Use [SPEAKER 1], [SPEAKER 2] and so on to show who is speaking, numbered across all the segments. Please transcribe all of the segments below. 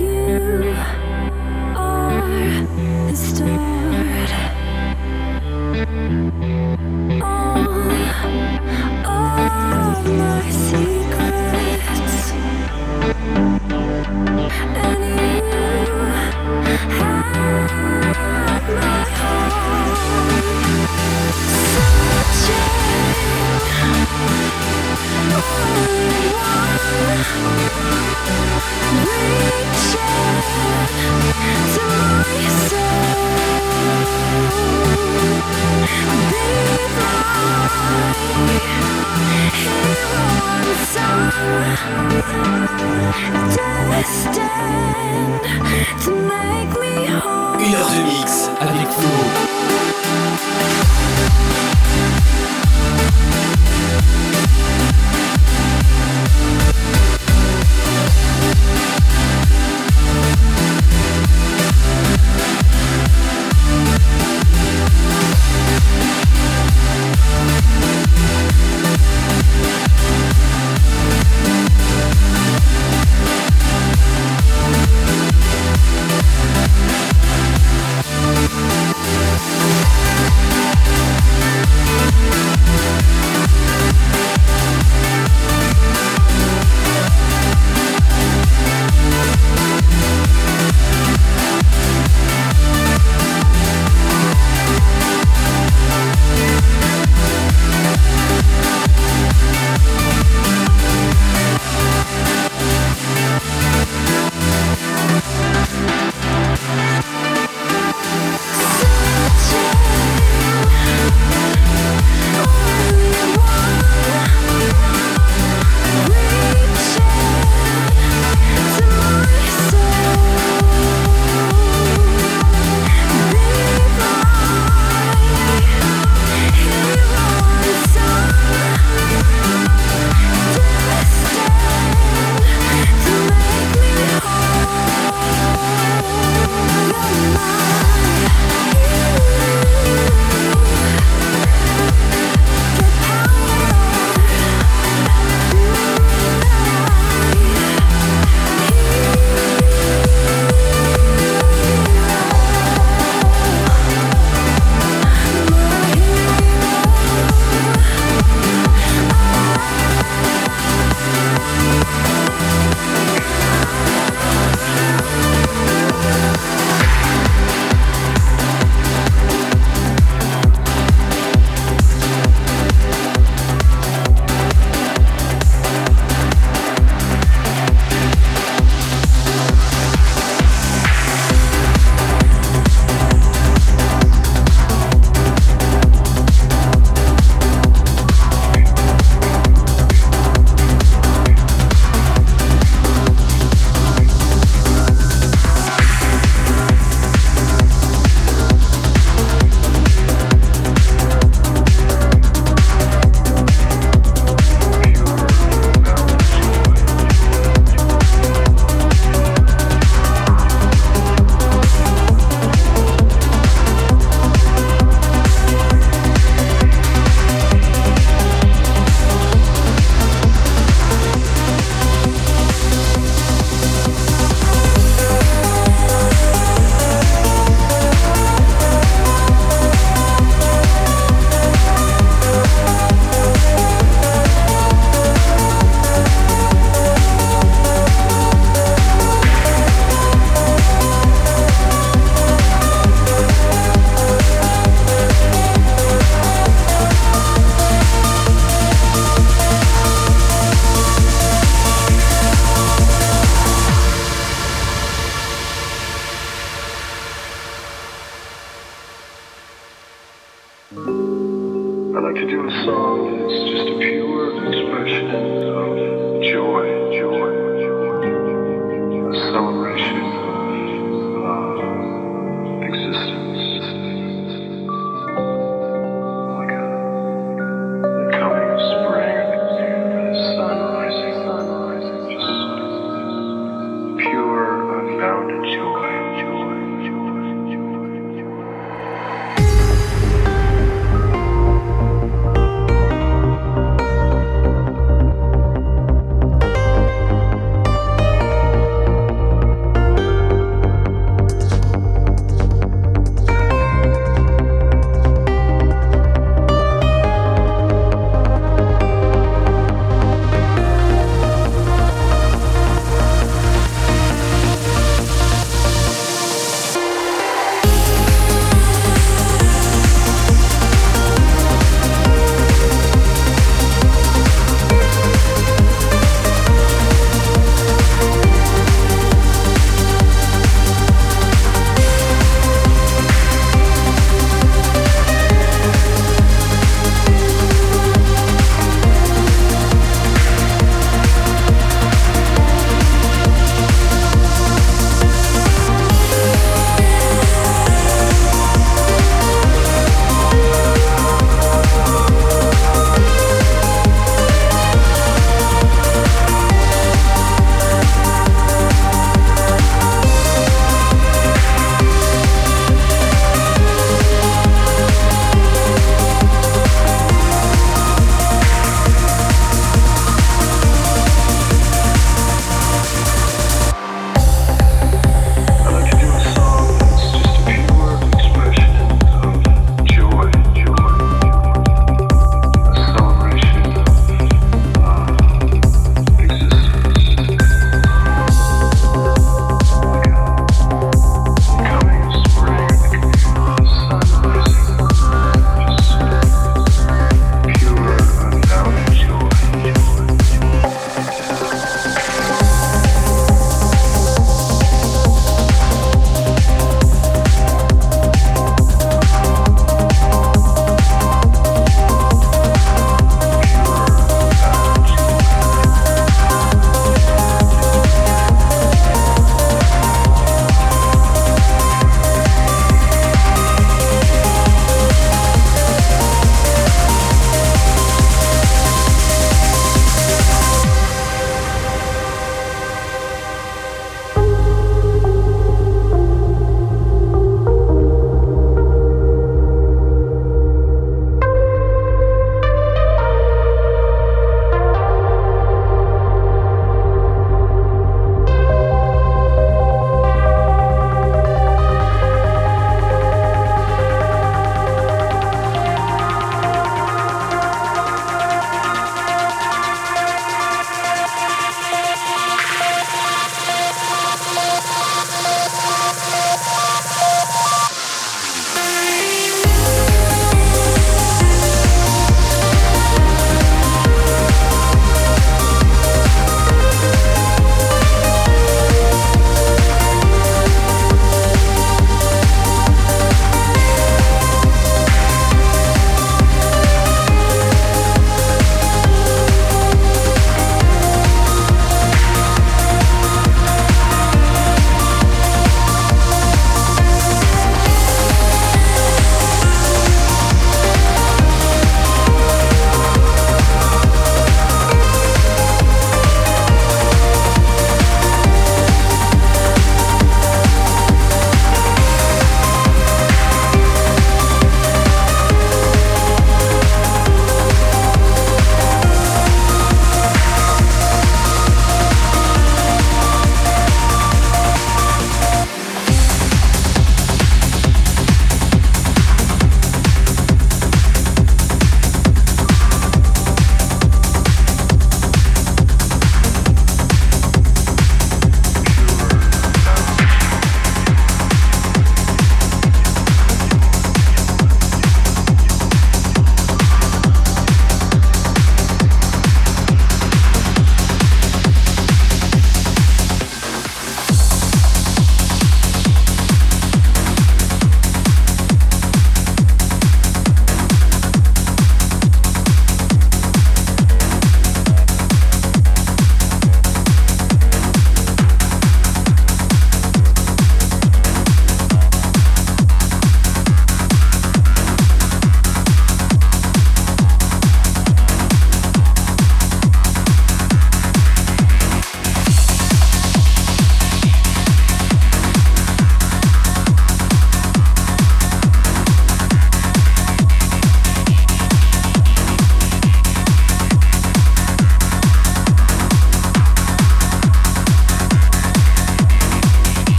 [SPEAKER 1] you.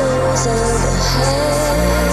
[SPEAKER 1] soars overhead.